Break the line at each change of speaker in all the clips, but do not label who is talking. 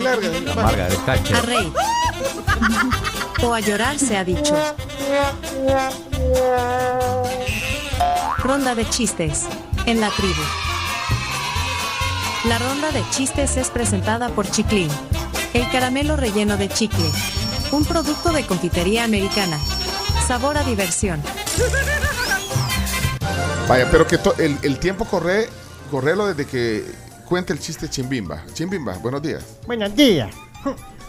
larga.
Margaret Thatcher.
A reír. O a llorar se ha dicho. Ronda de chistes. En la tribu. La ronda de chistes es presentada por Chiclin. El caramelo relleno de chicle. Un producto de confitería americana. Sabor a diversión.
Vaya, pero que el, el tiempo corre, correlo desde que cuenta el chiste Chimbimba. Chimbimba, buenos días.
Buenos días.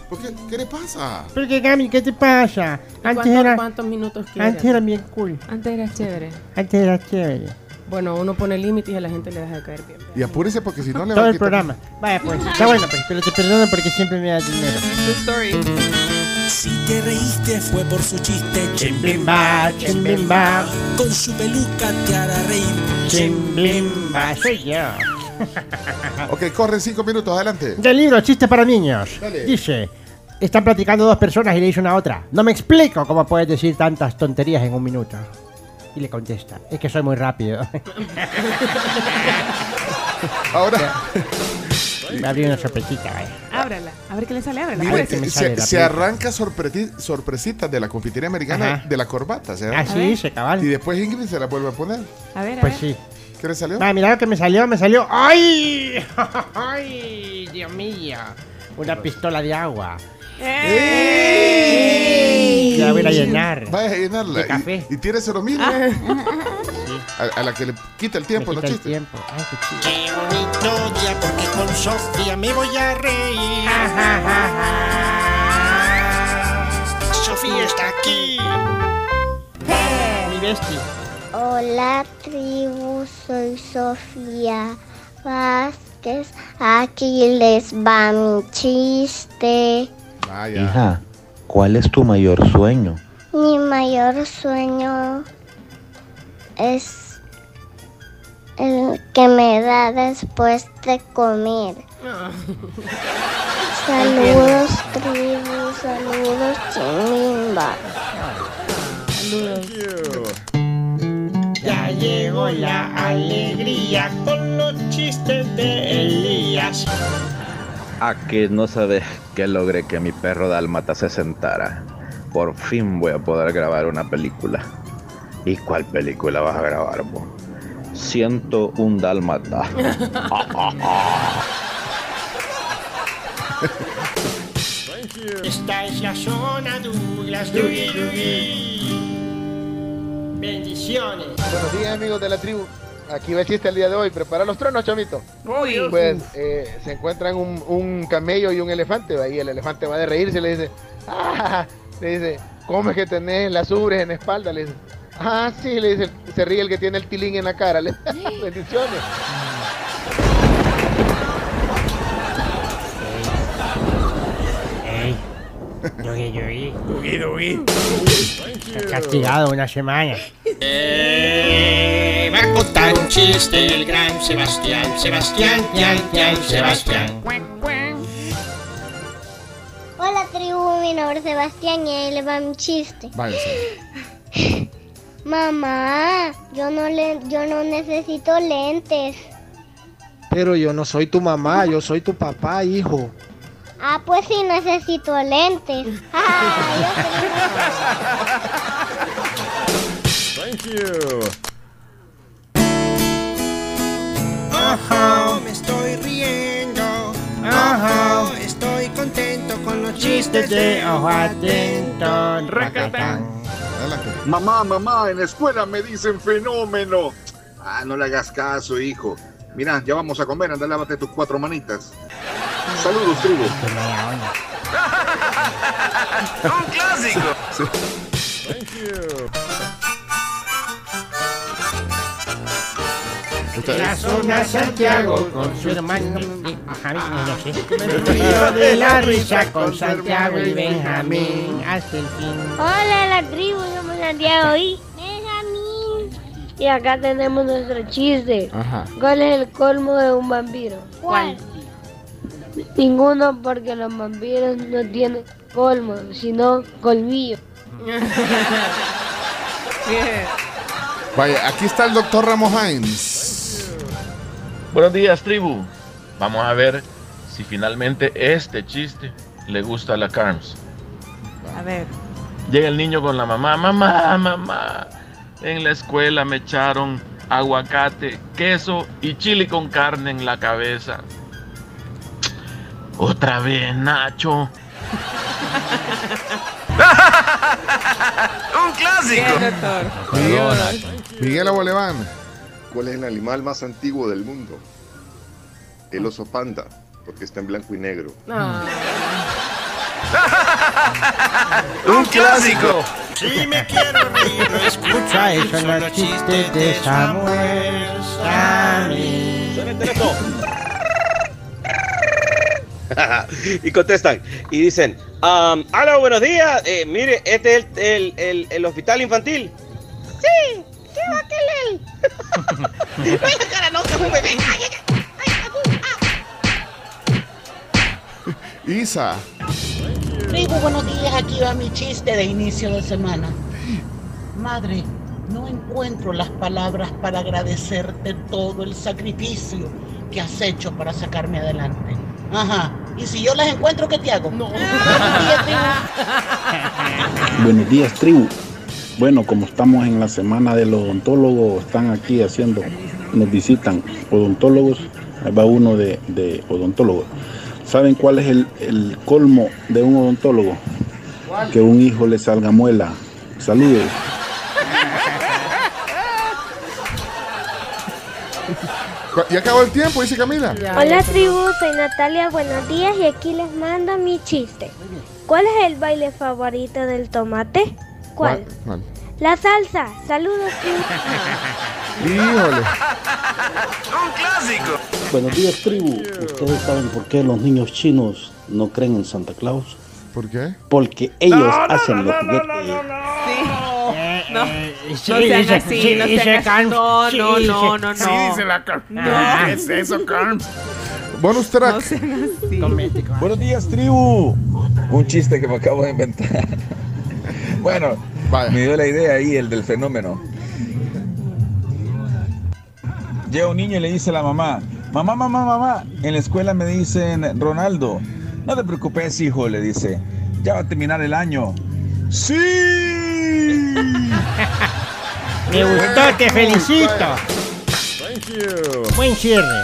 ¿Por qué? ¿Qué le pasa?
Pero que Gaby, ¿qué te pasa? Antes
¿Cuántos,
era,
cuántos minutos quieres?
antes era bien cool.
Antes era chévere.
Antes era chévere.
Bueno, uno pone límites y a la gente le deja de caer bien.
Y apúrese porque si no le va
Todo
a
el
quitar-
programa. Vaya pues, está bueno pues, pero te perdono porque siempre me das dinero.
Story.
Si te reíste fue por su chiste.
Chimbimba, chimbimba,
Con su peluca te hará reír.
chimbimba, soy yo.
Ok, corren cinco minutos, adelante.
Del libro Chiste para niños.
Dale.
Dice, están platicando dos personas y le dice una a otra. No me explico cómo puedes decir tantas tonterías en un minuto. Y le contesta, es que soy muy rápido.
Ahora,
me abrí una sopetita, vaya.
Ábrala. A ver qué le sale, ábrala.
mire,
me
eh,
sale
se,
la
se
película.
arranca sorpresitas de la confitería americana
Ajá.
de la corbata. ¿se
Así
ver.
dice,
Y
cabal.
después Ingrid se la vuelve a poner.
A ver, a
Pues
ver.
sí.
¿Qué le salió?
Ah, mira lo que me salió, me salió. ¡Ay! ¡Ay! Dios mío. Una pistola de agua.
¡Ey!
Ya voy a llenar.
Vaya a llenarla.
De café.
Y, y tire cero mil.
Ah.
A, a la que le quita el
Me
tiempo, los
quita el
chistes.
tiempo. Ay, qué chido.
Qué bonito día porque con Sofía me voy a reír. Sofía está aquí.
Mi bestia.
Hola tribu, soy Sofía Vázquez. Aquí les va mi chiste.
Vaya.
Hija, ¿cuál es tu mayor sueño?
Mi mayor sueño es el que me da después de comer. Saludos tribu, saludos chimimba.
Ya llegó la alegría con los chistes de Elías.
A que no sabes que logré que mi perro dálmata se sentara. Por fin voy a poder grabar una película. ¿Y cuál película vas a grabar, vos? Siento un dálmata.
Esta es la zona Douglas Dugui. Bendiciones.
Buenos días amigos de la tribu. Aquí va el chiste el día de hoy. Prepara los tronos, chamito.
Uy.
Pues eh, se encuentran un, un camello y un elefante. ¿va? Y el elefante va de reírse y le dice, ah, le dice, ¿cómo es que tenés las ubres en la espalda? Le dice, ah, sí, le dice, se ríe el que tiene el tilín en la cara. Le bendiciones.
Dugui Dugui. Dugui Dugui. Está castigado una semana.
Eh, va a contar un chiste el gran Sebastián. Sebastián, Tian, Tian, Sebastián.
Hola tribu, mi nombre es Sebastián y ahí le va mi chiste.
Váyase.
Mamá, yo no le, yo no necesito lentes.
Pero yo no soy tu mamá, yo soy tu papá, hijo.
Ah, pues sí necesito lentes.
Thank you.
Ojo, me estoy riendo. Ojo, estoy contento con los
Chistes de ojo atento. Racatán.
Mamá, mamá, en la escuela me dicen fenómeno. Ah, no le hagas caso, hijo. Mira, ya vamos a comer, anda, lávate tus cuatro manitas. Saludos, tribu.
Mala onda.
Thank you.
La zona Santiago con su hermano. Me río de la risa con Santiago y Benjamín hasta el fin.
Hola la tribu, somos Santiago y Benjamín. Y acá tenemos nuestro chiste.
Ajá.
¿Cuál es el colmo de un vampiro? ¿Cuál? Ninguno porque los vampiros no tienen colmo, sino colmillo.
Bien.
Vaya, aquí está el doctor Ramos Hines.
Buenos días, tribu. Vamos a ver si si finalmente este chiste le gusta a la Carms.
A ver.
Llega el niño con la mamá, mamá, mamá. En la escuela me echaron aguacate, queso y chile con carne en la cabeza. Otra vez, Nacho.
Un clásico.
Miguel, Miguel Aboleván.
¿Cuál es el animal más antiguo del mundo? El oso panda, porque está en blanco y negro.
Un clásico.
Si me quiero reír, no escucha eso en los chistes de Samuel Sammy.
Y contestan y dicen, um, hola, buenos días. Eh, mire, este es el, el- el- el hospital infantil.
Sí, ¿qué va a querer? Vaya cara, no, que es un bebé. Ay, ay, ay.
Isa.
Tribu, buenos días. Aquí va mi chiste de inicio de semana. Madre, no encuentro las palabras para agradecerte todo el sacrificio que has hecho para sacarme adelante. Ajá. Y si yo las encuentro, ¿qué te hago? No.
Buenos días, tribu. Bueno, como estamos en la semana del odontólogo, están aquí haciendo, nos visitan odontólogos. Ahí va uno de, de odontólogo. ¿Saben cuál es el, el colmo de un odontólogo? Que un hijo le salga muela. Saludos.
¿Ya acabó el tiempo? Dice Camila.
Hola tribu, soy Natalia, buenos días y aquí les mando mi chiste. ¿Cuál es el baile favorito del tomate? ¿Cuál?
¿Cuál?
La salsa. Saludos tribu.
Híjole.
Un clásico.
Buenos días, tribu. ¿Ustedes saben por qué los niños chinos no creen en Santa Claus?
¿Por qué?
Porque ellos hacen los juguetes.
No,
sí,
no sean
dice-
así,
sí,
no
dice
sean así. No,
sí,
no, no, no, no.
sí, dice la Carm.
No.
¿Qué es eso, Carm?
Bonus track.
No sean así.
Buenos días, tribu. Un chiste que me acabo de inventar. Bueno, me dio la idea ahí, el del fenómeno. Llega un niño y le dice a la mamá, mamá, mamá, mamá, en la escuela me dicen Ronaldo. No te preocupes, hijo, le dice, ya va a terminar el año. ¡Sí!
Me gustó, te felicito.
Thank you.
Buen cierre.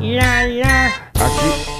La, la.
Aquí,